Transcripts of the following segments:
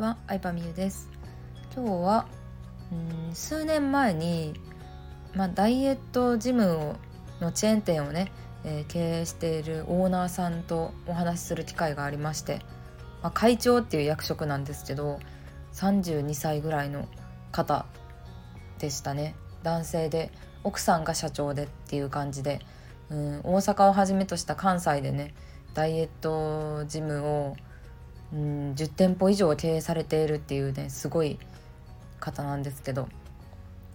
は、アイパミユです。今日はうん数年前に、まあ、ダイエットジムをのチェーン店をね、えー、経営しているオーナーさんとお話しする機会がありまして、まあ、会長っていう役職なんですけど32歳ぐらいの方でしたね。男性で奥さんが社長でっていう感じで、うん、大阪をはじめとした関西でねダイエットジムをうん、10店舗以上経営されているっていうねすごい方なんですけど、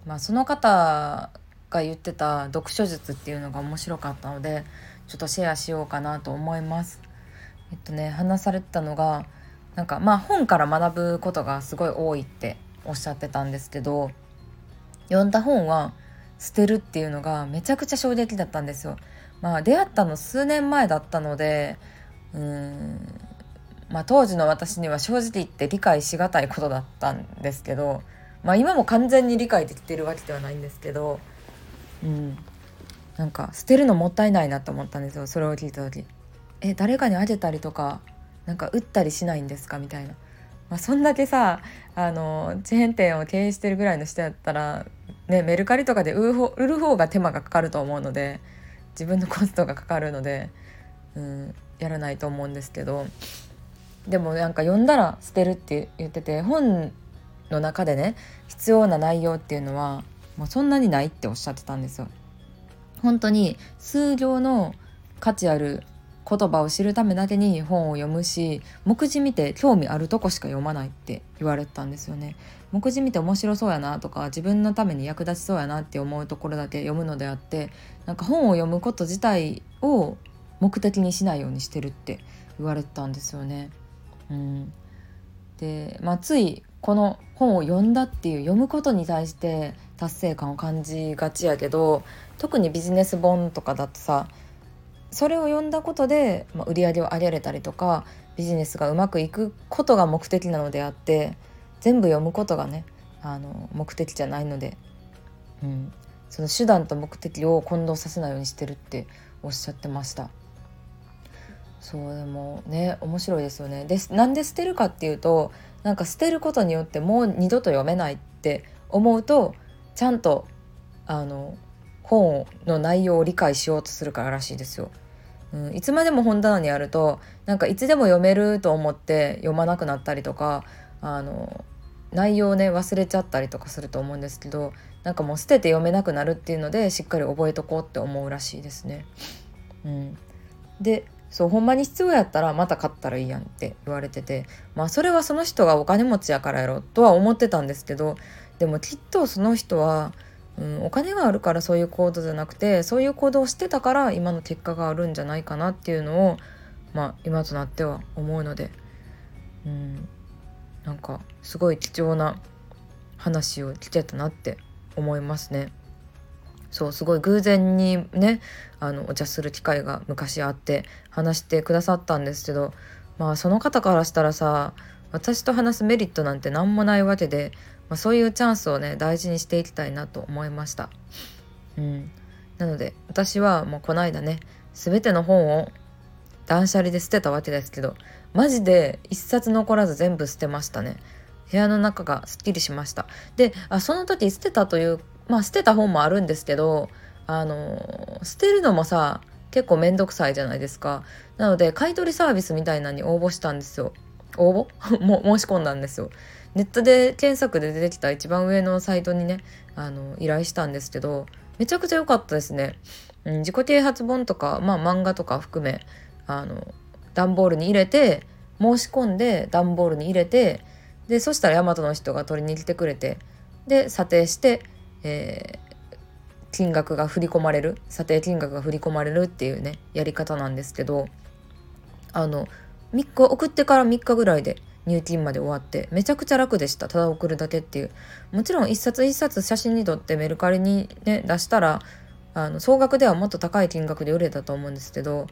まあ、その方が言ってた読書術っていうのが面白かったのでちょっとシェアしようかなと思います。えっとね話されてたのがなんかまあ本から学ぶことがすごい多いっておっしゃってたんですけど読んだ本は捨てるっていうのがめちゃくちゃ衝撃だったんですよ。まあ出会ったの数年前だったのでうんまあ、当時の私には正直言って理解しがたいことだったんですけど、まあ、今も完全に理解できてるわけではないんですけど、うん、なんか捨てるのもったいないなと思ったんですよそれを聞いた時。え誰かにあげたりとかなんか売ったりしないんですかみたいな。まあ、そんだけさあのチェーン店を経営してるぐらいの人やったら、ね、メルカリとかで売る方売る方が手間がかかると思うので自分のコストがかかるので、うん、やらないと思うんですけどでもなんか読んだら捨てるって言ってて本の中でね必要な内容っていうのはもうそんなにないっておっしゃってたんですよ。本当に数行の価値ある言葉を知るためだけに本を読むし目次見て興味あるとこしか読まないって言われてたんですよね。目次見て面白そうやなとか自分のために役立ちそうやなって思うところだけ読むのであってなんか本を読むこと自体を目的にしないようにしてるって言われてたんですよね。うん、で、まあ、ついこの本を読んだっていう読むことに対して達成感を感じがちやけど特にビジネス本とかだとさそれを読んだことで、まあ、売り上げを上げれたりとかビジネスがうまくいくことが目的なのであって全部読むことがねあの目的じゃないので、うん、その手段と目的を混同させないようにしてるっておっしゃってました。そうでもね面白いですよねでなんで捨てるかっていうとなんか捨てることによってもう二度と読めないって思うとちゃんとあの本の内容を理解しようとするかららしいですよ。うん、いつまでも本棚にあるとなんかいつでも読めると思って読まなくなったりとかあの内容をね忘れちゃったりとかすると思うんですけどなんかもう捨てて読めなくなるっていうのでしっかり覚えとこうって思うらしいですね。うん、でそうほんまに必要やったらまた買ったらいいやんって言われててまあそれはその人がお金持ちやからやろとは思ってたんですけどでもきっとその人は、うん、お金があるからそういう行動じゃなくてそういう行動をしてたから今の結果があるんじゃないかなっていうのをまあ今となっては思うので、うん、なんかすごい貴重な話を聞けたなって思いますね。そうすごい偶然にねあのお茶する機会が昔あって話してくださったんですけどまあその方からしたらさ私と話すメリットなんて何もないわけで、まあ、そういうチャンスをね大事にしていきたいなと思いました。うん、なので私はもうこの間ね全ての本を断捨離で捨てたわけですけどマジで一冊残らず全部捨てましたね。部屋の中がすっきりしました。であその時捨てたというまあ捨てた本もあるんですけどあの捨てるのもさ結構めんどくさいじゃないですか。なので買い取りサービスみたいなのに応募したんですよ。応募？も申し込んだんですよ。ネットで検索で出てきた一番上のサイトにねあの依頼したんですけどめちゃくちゃ良かったですね、うん、自己啓発本とか、まあ、漫画とか含めあの段ボールに入れて申し込んで段ボールに入れてでそしたら大和の人が取りに来てくれてで査定してえー、金額が振り込まれる査定金額が振り込まれるっていうねやり方なんですけどあの3日送ってから3日ぐらいで入金まで終わってめちゃくちゃ楽でした。ただ送るだけっていう。もちろん一冊一冊写真に撮ってメルカリにね出したらあの総額ではもっと高い金額で売れたと思うんですけど、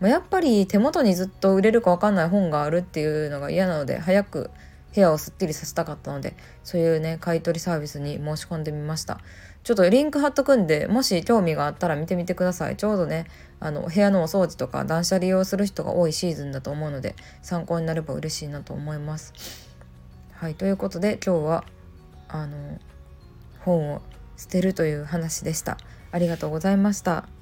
まあ、やっぱり手元にずっと売れるか分かんない本があるっていうのが嫌なので早く部屋をすっきりさせたかったのでそういうね買い取りサービスに申し込んでみましたちょっとリンク貼っとくんでもし興味があったら見てみてくださいちょうどねあの部屋のお掃除とか断捨利用する人が多いシーズンだと思うので参考になれば嬉しいなと思いますはいということで今日はあの本を捨てるという話でした。ありがとうございました。